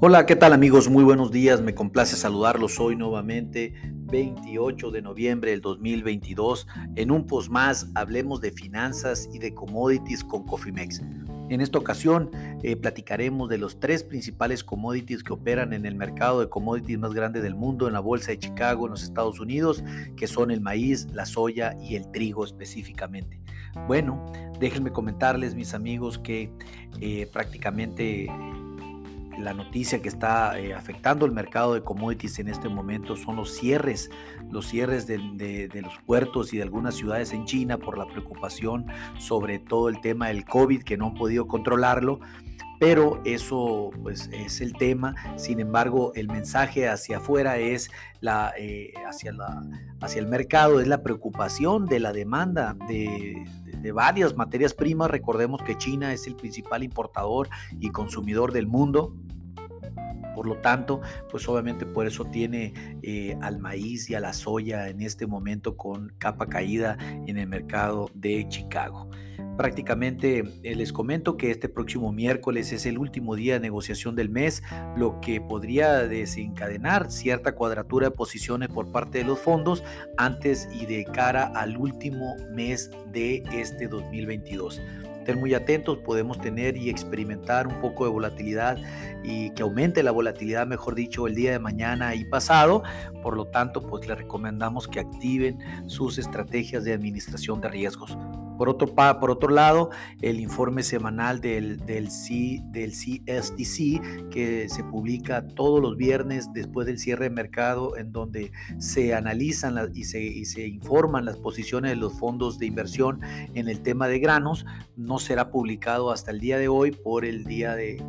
Hola, ¿qué tal amigos? Muy buenos días, me complace saludarlos hoy nuevamente, 28 de noviembre del 2022. En un post más hablemos de finanzas y de commodities con Cofimex. En esta ocasión eh, platicaremos de los tres principales commodities que operan en el mercado de commodities más grande del mundo, en la Bolsa de Chicago, en los Estados Unidos, que son el maíz, la soya y el trigo específicamente. Bueno, déjenme comentarles, mis amigos, que eh, prácticamente la noticia que está eh, afectando el mercado de commodities en este momento son los cierres, los cierres de, los puertos y de algunas ciudades en China por la preocupación sobre todo el tema del COVID que no han podido controlarlo. Pero eso pues es el tema. Sin embargo, el mensaje hacia afuera es la, eh, hacia, la, hacia el mercado, es la preocupación de la demanda de, de varias materias primas. Recordemos que China es el principal importador y consumidor del mundo. Por lo tanto, pues obviamente por eso tiene eh, al maíz y a la soya en este momento con capa caída en el mercado de Chicago. Prácticamente eh, les comento que este próximo miércoles es el último día de negociación del mes, lo que podría desencadenar cierta cuadratura de posiciones por parte de los fondos antes y de cara al último mes de este 2022 muy atentos, podemos tener y experimentar un poco de volatilidad y que aumente la volatilidad, mejor dicho, el día de mañana y pasado. Por lo tanto, pues les recomendamos que activen sus estrategias de administración de riesgos. Por otro, por otro lado, el informe semanal del, del, C, del CSDC, que se publica todos los viernes después del cierre de mercado, en donde se analizan y, se, y se informan las posiciones de los fondos de inversión en el tema de granos, no será publicado hasta el día de hoy por el día de,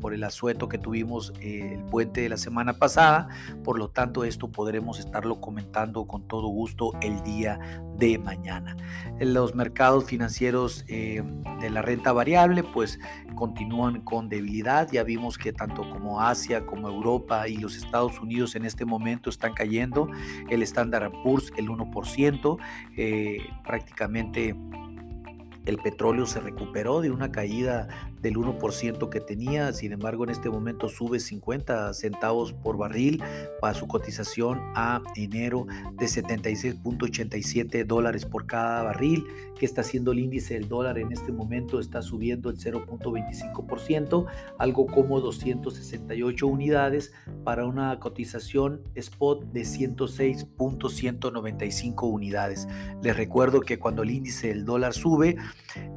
por el asueto que tuvimos eh, el puente de la semana pasada. Por lo tanto, esto podremos estarlo comentando con todo gusto el día de mañana. Los mercados financieros eh, de la renta variable pues continúan con debilidad. Ya vimos que tanto como Asia como Europa y los Estados Unidos en este momento están cayendo. El Standard Poor's el 1%, eh, prácticamente el petróleo se recuperó de una caída del 1% que tenía, sin embargo en este momento sube 50 centavos por barril para su cotización a enero de 76.87 dólares por cada barril. que está haciendo el índice del dólar en este momento? Está subiendo el 0.25%, algo como 268 unidades para una cotización spot de 106.195 unidades. Les recuerdo que cuando el índice del dólar sube,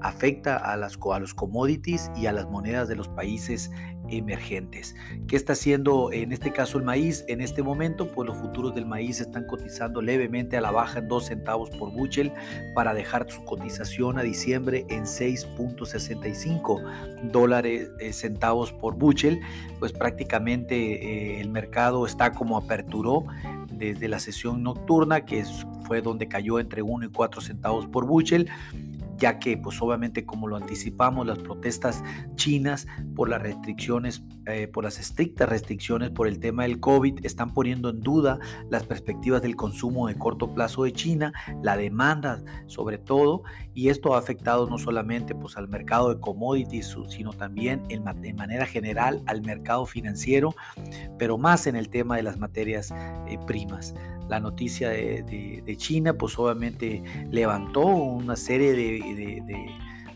afecta a, las, los commodities y a las monedas de los países emergentes. ¿Qué está haciendo en este caso el maíz? En este momento, pues los futuros del maíz están cotizando levemente a la baja en 2 centavos por buchel para dejar su cotización a diciembre en 6.65 dólares eh, centavos por buchel. Pues prácticamente eh, el mercado está como aperturó desde la sesión nocturna, que fue donde cayó entre 1 y 4 centavos por buchel ya que pues obviamente como lo anticipamos las protestas chinas por las restricciones, eh, por las estrictas restricciones por el tema del COVID están poniendo en duda las perspectivas del consumo de corto plazo de China, la demanda sobre todo y esto ha afectado no solamente pues al mercado de commodities sino también en, manera general al mercado financiero, pero más en el tema de las materias eh, primas. La noticia de, China, pues obviamente levantó una serie de,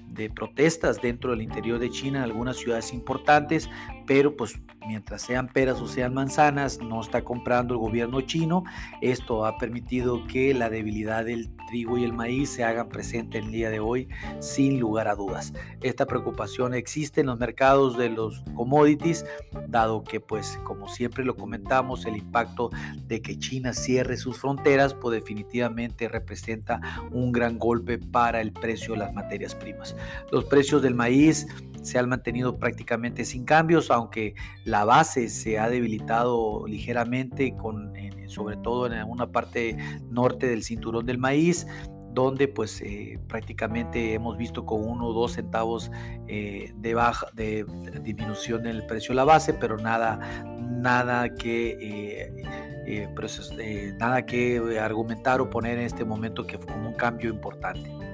de, protestas dentro del interior de China en algunas ciudades importantes, pero pues mientras sean peras o sean manzanas, no está comprando el gobierno chino. Esto ha permitido que la debilidad del trigo y el maíz se hagan presente el día de hoy sin lugar a dudas. Esta preocupación existe en los mercados de los commodities, dado que pues como siempre lo comentamos, el impacto de que China cierre sus fronteras pues definitivamente representa un gran golpe para el precio de las materias primas. Los precios del maíz se han mantenido prácticamente sin cambios, aunque la base se ha debilitado ligeramente, con, sobre todo en una parte norte del cinturón del maíz donde pues eh, prácticamente hemos visto con uno o dos centavos eh, de baja de, disminución en el precio de la base, pero nada, nada que eh, nada que argumentar o poner en este momento que fue como un cambio importante.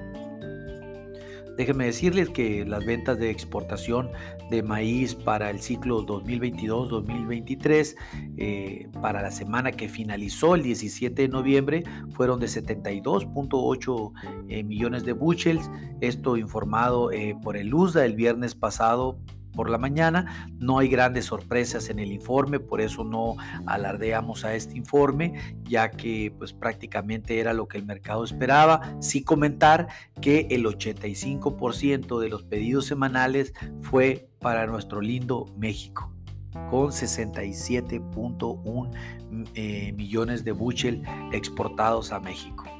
Déjenme decirles que las ventas de exportación de maíz para el ciclo 2022-2023, eh, para la semana que finalizó el 17 de noviembre, fueron de 72.8 eh, millones de bushels. Esto informado eh, por el USDA el viernes pasado por la mañana. No hay grandes sorpresas en el informe, por eso no alardeamos a este informe, ya que pues prácticamente era lo que el mercado esperaba. Sí comentar que el 85% de los pedidos semanales fue para nuestro lindo México con 67.1 eh, millones de buchel exportados a México.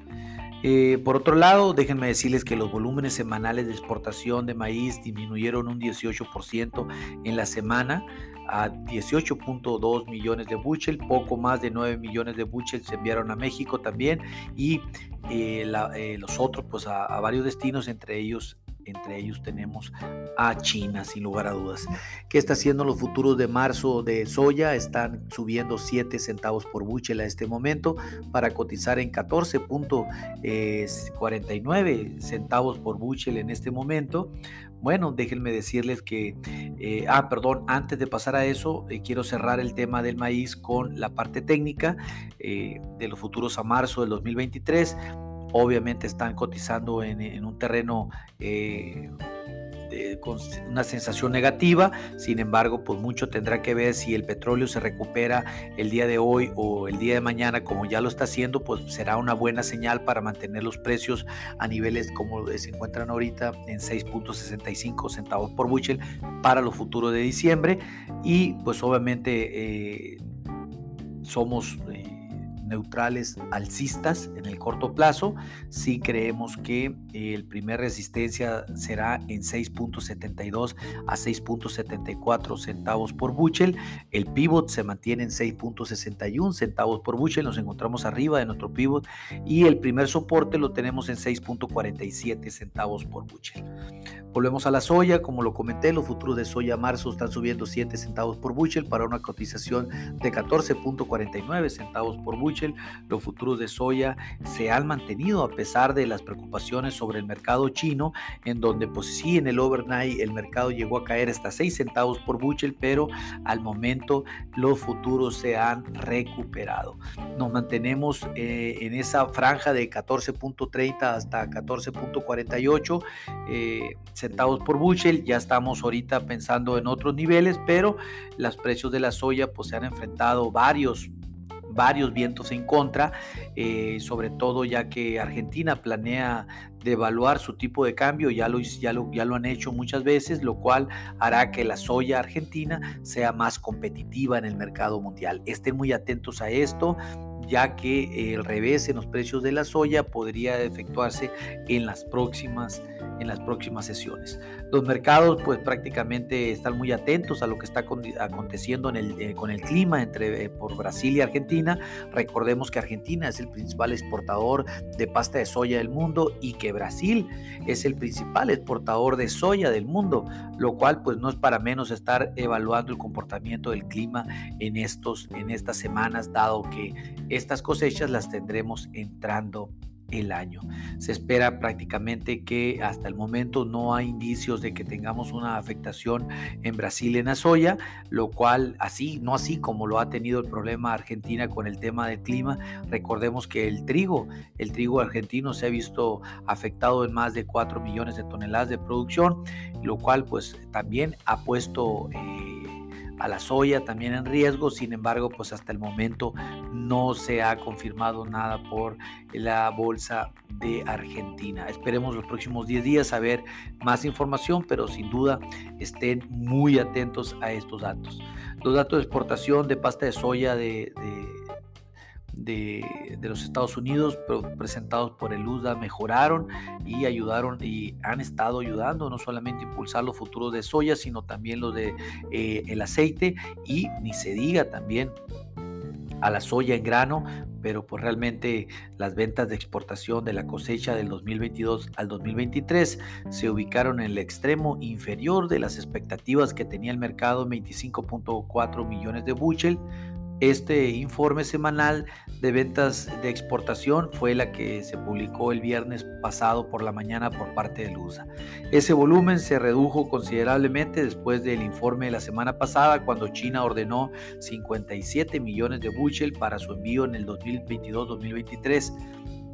Eh, por otro lado, déjenme decirles que los volúmenes semanales de exportación de maíz disminuyeron un 18% en la semana a 18.2 millones de buchel, poco más de 9 millones de buchel se enviaron a México también y eh, eh, los otros pues a, a varios destinos, entre ellos entre ellos tenemos a China, sin lugar a dudas. ¿Qué está haciendo los futuros de marzo de soya? Están subiendo 7 centavos por buchel a este momento para cotizar en 14.49 centavos por buchel en este momento. Bueno, déjenme decirles que, eh, ah, perdón, antes de pasar a eso, eh, quiero cerrar el tema del maíz con la parte técnica eh, de los futuros a marzo del 2023 obviamente están cotizando en, un terreno eh, con una sensación negativa, sin embargo, pues mucho tendrá que ver si el petróleo se recupera el día de hoy o el día de mañana, como ya lo está haciendo, pues será una buena señal para mantener los precios a niveles como se encuentran ahorita en 6.65 centavos por bushel para los futuros de diciembre. Y pues obviamente eh, somos... Eh, neutrales alcistas en el corto plazo. Sí creemos que el primer resistencia será en 6.72 a 6.74 centavos por buchel. El pivot se mantiene en 6.61 centavos por buchel. Nos encontramos arriba de nuestro pivot y el primer soporte lo tenemos en 6.47 centavos por buchel. Volvemos a la soya, como lo comenté, los futuros de soya marzo están subiendo 7 centavos por bushel para una cotización de 14.49 centavos por Los futuros de soya se han mantenido a pesar de las preocupaciones sobre el mercado chino, en donde pues sí en el overnight el mercado llegó a caer hasta 6 centavos por bushel, pero al momento los futuros se han recuperado. Nos mantenemos eh, en esa franja de 14.30 hasta 14.48 centavos por bushel. Ya estamos ahorita pensando en otros niveles, pero los precios de la soya pues se han enfrentado varios varios vientos en contra, eh, sobre todo ya que Argentina planea devaluar su tipo de cambio, ya lo, ya, lo, ya lo han hecho muchas veces, lo cual hará que la soya argentina sea más competitiva en el mercado mundial. Estén muy atentos a esto ya que el revés en los precios de la soya podría efectuarse en las próximas en las próximas sesiones. Los mercados pues prácticamente están muy atentos a lo que está aconteciendo eh, con el clima entre, eh, por Brasil y Argentina. Recordemos que Argentina es el principal exportador de pasta de soya del mundo y que Brasil es el principal exportador de soya del mundo, lo cual pues no es para menos estar evaluando el comportamiento del clima en, estos, en estas semanas, dado que estas cosechas las tendremos entrando el año. Se espera prácticamente que hasta el momento no hay indicios de que tengamos una afectación en Brasil en la soya, lo cual así, no así como lo ha tenido el problema Argentina con el tema del clima. Recordemos que el trigo, el trigo argentino se ha visto afectado en más de 4 millones de toneladas de producción, lo cual pues también ha puesto... Eh, a la soya también en riesgo, sin embargo, pues hasta el momento no se ha confirmado nada por la bolsa de Argentina. Esperemos los próximos 10 días saber más información, pero sin duda estén muy atentos a estos datos. Los datos de exportación de pasta de soya de, de los Estados Unidos presentados por el USDA mejoraron y ayudaron y han estado ayudando no solamente a impulsar los futuros de soya, sino también los de eh, el aceite y ni se diga también a la soya en grano, pero pues realmente las ventas de exportación de la cosecha del 2022 al 2023 se ubicaron en el extremo inferior de las expectativas que tenía el mercado, 25.4 millones de bushel, Este informe semanal de ventas de exportación fue la que se publicó el viernes pasado por la mañana por parte de USA. Ese volumen se redujo considerablemente después del informe de la semana pasada cuando China ordenó 57 millones de bushel para su envío en el 2022-2023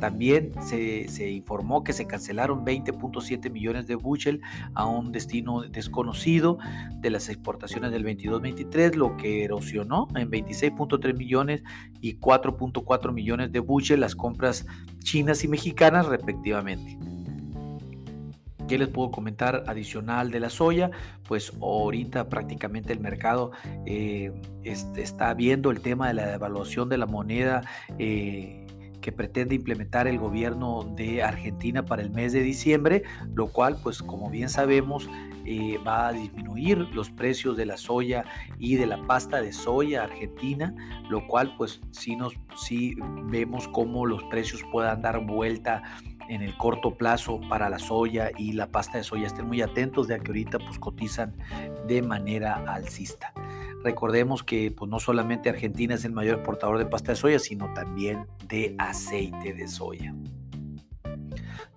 también se, informó que se cancelaron 20.7 millones de bushel a un destino desconocido de las exportaciones del 22-23, lo que erosionó en 26.3 millones y 4.4 millones de bushel las compras chinas y mexicanas respectivamente. ¿Qué les puedo comentar adicional de la soya? Pues ahorita prácticamente el mercado eh, está viendo el tema de la devaluación de la moneda. Eh, que pretende implementar el gobierno de Argentina para el mes de diciembre, lo cual, pues como bien sabemos, eh, va a disminuir los precios de la soya y de la pasta de soya argentina, lo cual pues sí, nos, vemos cómo los precios puedan dar vuelta en el corto plazo para la soya y la pasta de soya. Estén muy atentos de que ahorita pues cotizan de manera alcista. Recordemos que pues, no solamente Argentina es el mayor exportador de pasta de soya, sino también de aceite de soya.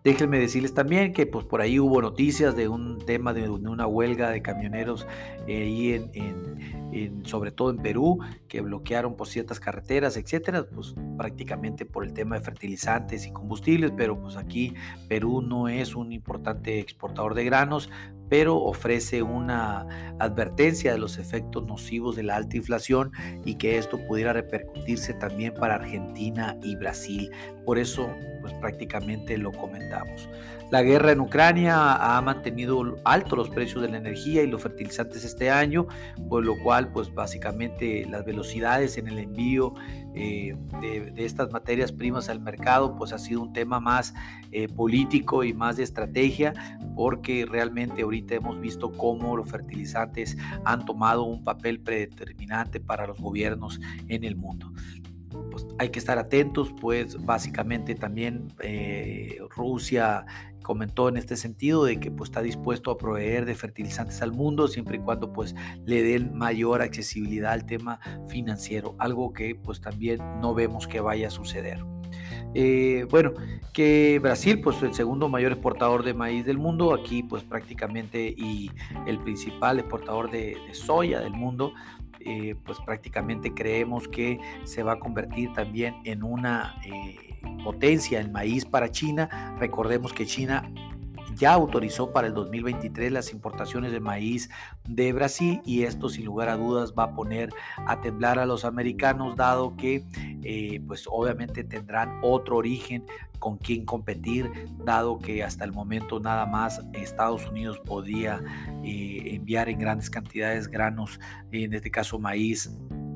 Déjenme decirles también que pues, por ahí hubo noticias de un tema de una huelga de camioneros eh, sobre todo en Perú, que bloquearon pues, ciertas carreteras, etcétera, pues prácticamente por el tema de fertilizantes y combustibles, pero pues aquí Perú no es un importante exportador de granos, pero ofrece una advertencia de los efectos nocivos de la alta inflación y que esto pudiera repercutirse también para Argentina y Brasil. Por eso, pues prácticamente lo comentamos. La guerra en Ucrania ha mantenido altos los precios de la energía y los fertilizantes este año, por lo cual, pues básicamente las velocidades en el envío eh, de, estas materias primas al mercado, pues ha sido un tema más eh, político y más de estrategia, porque realmente ahorita hemos visto cómo los fertilizantes han tomado un papel predeterminante para los gobiernos en el mundo. Pues hay que estar atentos, pues básicamente también eh, Rusia comentó en este sentido de que pues, está dispuesto a proveer de fertilizantes al mundo siempre y cuando pues le den mayor accesibilidad al tema financiero, algo que pues también no vemos que vaya a suceder. Eh, bueno, que Brasil, pues el segundo mayor exportador de maíz del mundo, aquí pues prácticamente y el principal exportador de, soya del mundo, eh, pues prácticamente creemos que se va a convertir también en una eh, potencia el maíz para China. Recordemos que China ya autorizó para el 2023 las importaciones de maíz de Brasil y esto sin lugar a dudas va a poner a temblar a los americanos dado que eh, pues obviamente tendrán otro origen con quien competir dado que hasta el momento nada más Estados Unidos podía eh, enviar en grandes cantidades granos en este caso maíz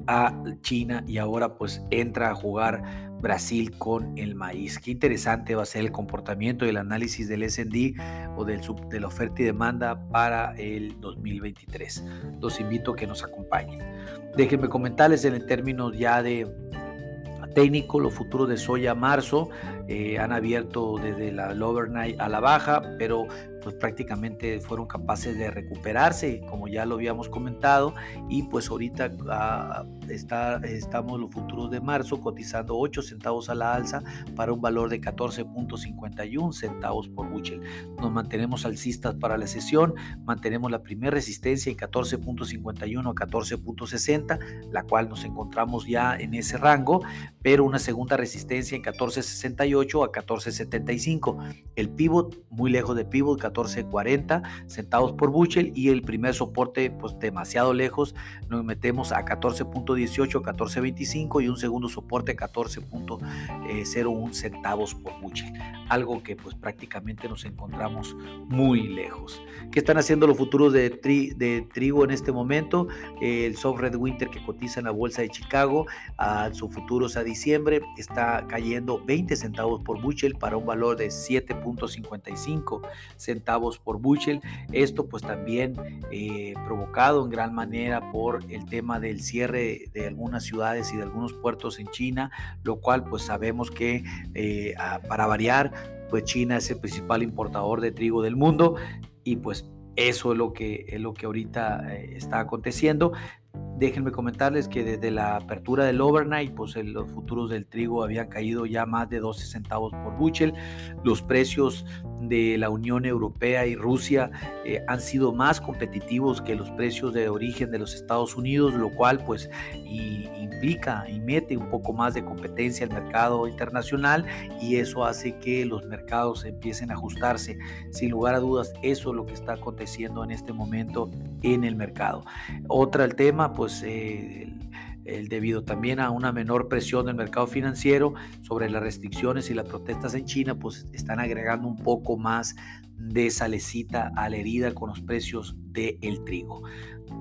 a China y ahora pues entra a jugar Brasil con el maíz. Qué interesante va a ser el comportamiento y el análisis del S&D o del de la oferta y demanda para el 2023. Los invito a que nos acompañen. Déjenme comentarles en términos ya de técnico, los futuros de soya marzo eh, han abierto desde la overnight a la baja, pero pues prácticamente fueron capaces de recuperarse, como ya lo habíamos comentado, y pues ahorita ah, está, estamos los futuros de marzo cotizando 8 centavos a la alza para un valor de 14.51 centavos por bushel. Nos mantenemos alcistas para la sesión, mantenemos la primera resistencia en 14.51 a 14.60, la cual nos encontramos ya en ese rango, pero una segunda resistencia en 14.68 a 14.75. El pivot muy lejos de pivot, 14.40 centavos por bushel y el primer soporte pues demasiado lejos, nos metemos a 14.18, 14.25 y un segundo soporte 14.01 centavos por bushel, algo que pues prácticamente nos encontramos muy lejos. ¿Qué están haciendo los futuros de, trigo en este momento? el soft red winter que cotiza en la bolsa de Chicago, a sus futuros a diciembre está cayendo 20 centavos por bushel para un valor de 7.55 centavos centavos por bushel. Esto pues también eh, provocado en gran manera por el tema del cierre de algunas ciudades y de algunos puertos en China, lo cual pues sabemos que eh, para variar pues China es el principal importador de trigo del mundo y pues eso es lo que, es lo que ahorita eh, está aconteciendo. Déjenme comentarles que desde la apertura del overnight, pues los futuros del trigo habían caído ya más de 12 centavos por bushel. Los precios de la Unión Europea y Rusia eh, han sido más competitivos que los precios de origen de los Estados Unidos, lo cual pues implica y mete un poco más de competencia al mercado internacional y eso hace que los mercados empiecen a ajustarse. Sin lugar a dudas, eso es lo que está aconteciendo en este momento en el mercado. Otra el tema, pues eh, el debido también a una menor presión del mercado financiero sobre las restricciones y las protestas en China, pues están agregando un poco más de salecita a la herida con los precios del trigo.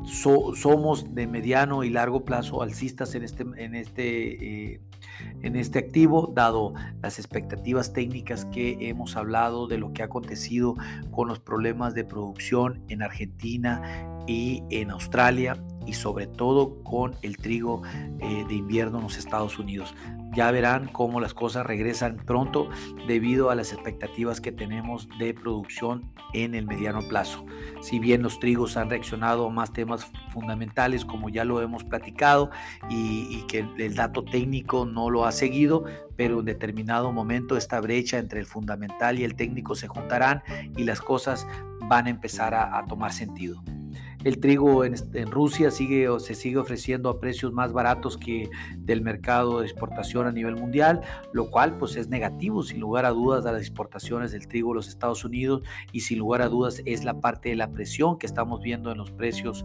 somos de mediano y largo plazo alcistas en este, en este, eh, en este activo, dado las expectativas técnicas que hemos hablado de lo que ha acontecido con los problemas de producción en Argentina y en Australia y sobre todo con el trigo eh, de invierno en los Estados Unidos. Ya verán cómo las cosas regresan pronto debido a las expectativas que tenemos de producción en el mediano plazo. Si bien los trigos han reaccionado a más temas fundamentales como ya lo hemos platicado y, y que el dato técnico no lo ha seguido, pero en determinado momento esta brecha entre el fundamental y el técnico se juntarán y las cosas van a empezar a tomar sentido. El trigo en, Rusia sigue, se sigue ofreciendo a precios más baratos que del mercado de exportación a nivel mundial, lo cual pues es negativo sin lugar a dudas a las exportaciones del trigo a los Estados Unidos y sin lugar a dudas es la parte de la presión que estamos viendo en los precios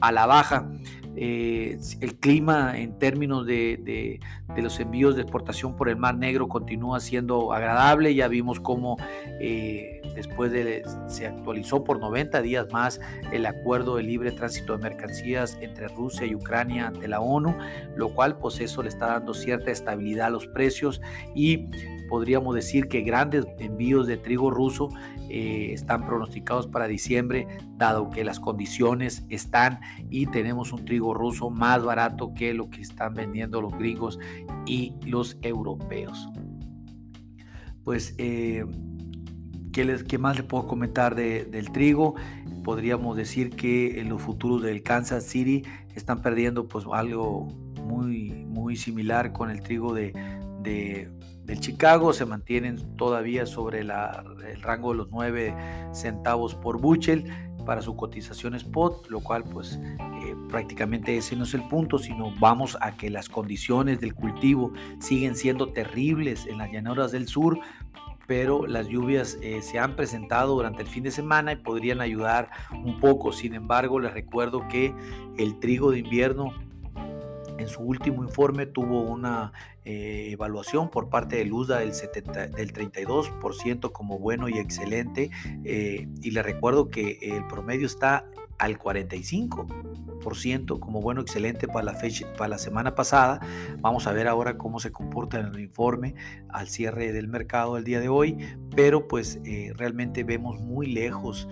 a la baja. Eh, el clima en términos de, los envíos de exportación por el Mar Negro continúa siendo agradable. Ya vimos cómo eh, después de se actualizó por 90 días más el acuerdo de libre tránsito de mercancías entre Rusia y Ucrania ante la ONU, lo cual pues eso le está dando cierta estabilidad a los precios y podríamos decir que grandes envíos de trigo ruso eh, están pronosticados para diciembre, dado que las condiciones están y tenemos un trigo ruso más barato que lo que están vendiendo los gringos y los europeos. Pues, eh, ¿qué, les, ¿qué, más le puedo comentar del trigo? Podríamos decir que los futuros del Kansas City están perdiendo pues algo muy, muy similar con el trigo de, de del Chicago. Se mantienen todavía sobre el rango de los 9 centavos por bushel para su cotización spot, lo cual pues eh, prácticamente ese no es el punto, sino vamos a que las condiciones del cultivo siguen siendo terribles en las llanuras del sur, pero las lluvias eh, se han presentado durante el fin de semana y podrían ayudar un poco. Sin embargo, les recuerdo que el trigo de invierno en su último informe tuvo una eh, evaluación por parte de Luzda del, 70, del 32% como bueno y excelente. Eh, y le recuerdo que el promedio está al 45% como bueno excelente para la fecha para la semana pasada. Vamos a ver ahora cómo se comporta en el informe al cierre del mercado el día de hoy, pero pues eh, realmente vemos muy lejos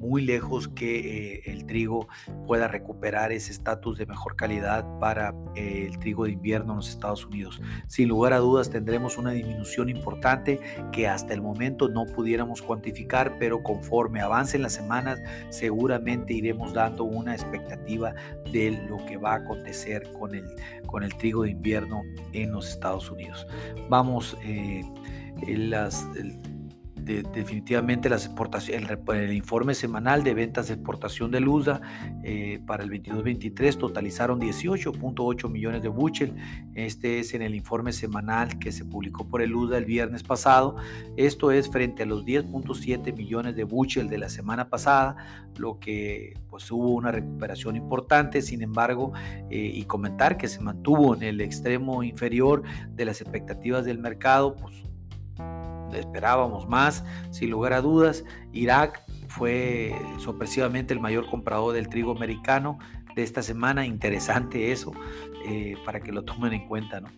muy lejos que eh, el trigo pueda recuperar ese estatus de mejor calidad para eh, el trigo de invierno en los Estados Unidos. Sin lugar a dudas tendremos una disminución importante que hasta el momento no pudiéramos cuantificar, pero conforme avancen las semanas seguramente iremos dando una expectativa de lo que va a acontecer con el, con el trigo de invierno en los Estados Unidos. Vamos, eh, las, definitivamente las exportaciones, el, informe semanal de ventas de exportación de Lusa eh, para el 22-23 totalizaron 18.8 millones de bushel. Este es en el informe semanal que se publicó por el Lusa el viernes pasado. Esto es frente a los 10.7 millones de bushel de la semana pasada, lo que pues hubo una recuperación importante. Sin embargo, eh, y comentar que se mantuvo en el extremo inferior de las expectativas del mercado, pues esperábamos más, sin lugar a dudas. Irak fue sorpresivamente el mayor comprador del trigo americano de esta semana. Interesante eso, eh, para que lo tomen en cuenta. ¿no?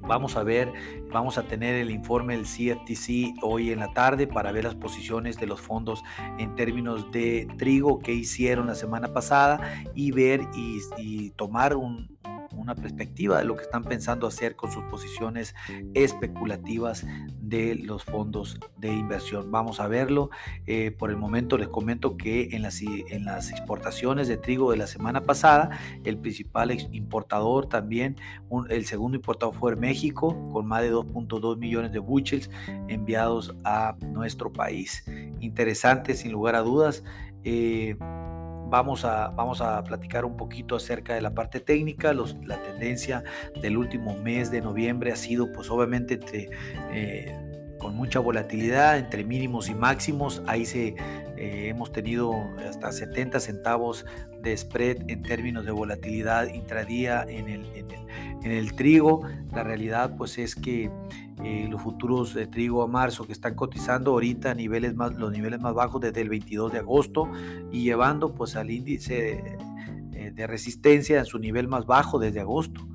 Vamos a ver, vamos a tener el informe del CFTC hoy en la tarde para ver las posiciones de los fondos en términos de trigo que hicieron la semana pasada y ver y tomar un, una perspectiva de lo que están pensando hacer con sus posiciones especulativas de los fondos de inversión. Vamos a verlo. Eh, por el momento les comento que en las, en las exportaciones de trigo de la semana pasada, el principal importador también, el segundo importador fue México, con más de 2.2 millones de bushels enviados a nuestro país. Interesante, sin lugar a dudas. Eh, vamos a, vamos a platicar un poquito acerca de la parte técnica. la tendencia del último mes de noviembre ha sido pues obviamente eh, con mucha volatilidad entre mínimos y máximos. Ahí se, eh, hemos tenido hasta 70 centavos de spread en términos de volatilidad intradía en el, en el, en el trigo. La realidad pues es que eh, los futuros de trigo a marzo que están cotizando ahorita a niveles más, los niveles más bajos desde el 22 de agosto y llevando pues al índice eh, de resistencia en su nivel más bajo desde agosto.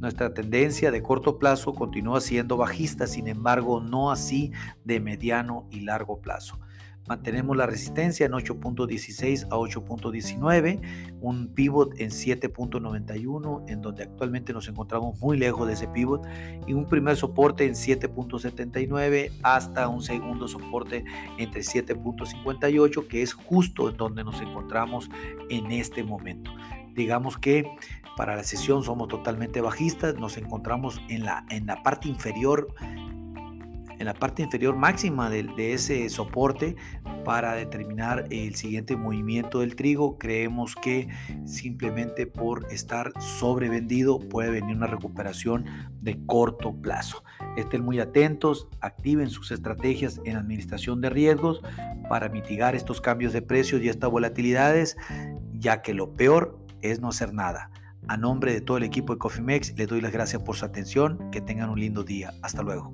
Nuestra tendencia de corto plazo continúa siendo bajista, sin embargo no así de mediano y largo plazo. Mantenemos la resistencia en 8.16 a 8.19, un pivot en 7.91, en donde actualmente nos encontramos muy lejos de ese pivot, y un primer soporte en 7.79 hasta un segundo soporte entre 7.58, que es justo en donde nos encontramos en este momento. Digamos que para la sesión somos totalmente bajistas, nos encontramos en la, en la parte inferior en la parte inferior máxima de, ese soporte para determinar el siguiente movimiento del trigo. Creemos que simplemente por estar sobrevendido puede venir una recuperación de corto plazo. Estén muy atentos, activen sus estrategias en administración de riesgos para mitigar estos cambios de precios y estas volatilidades, ya que lo peor es no hacer nada. A nombre de todo el equipo de Cofimex, les doy las gracias por su atención. Que tengan un lindo día. Hasta luego.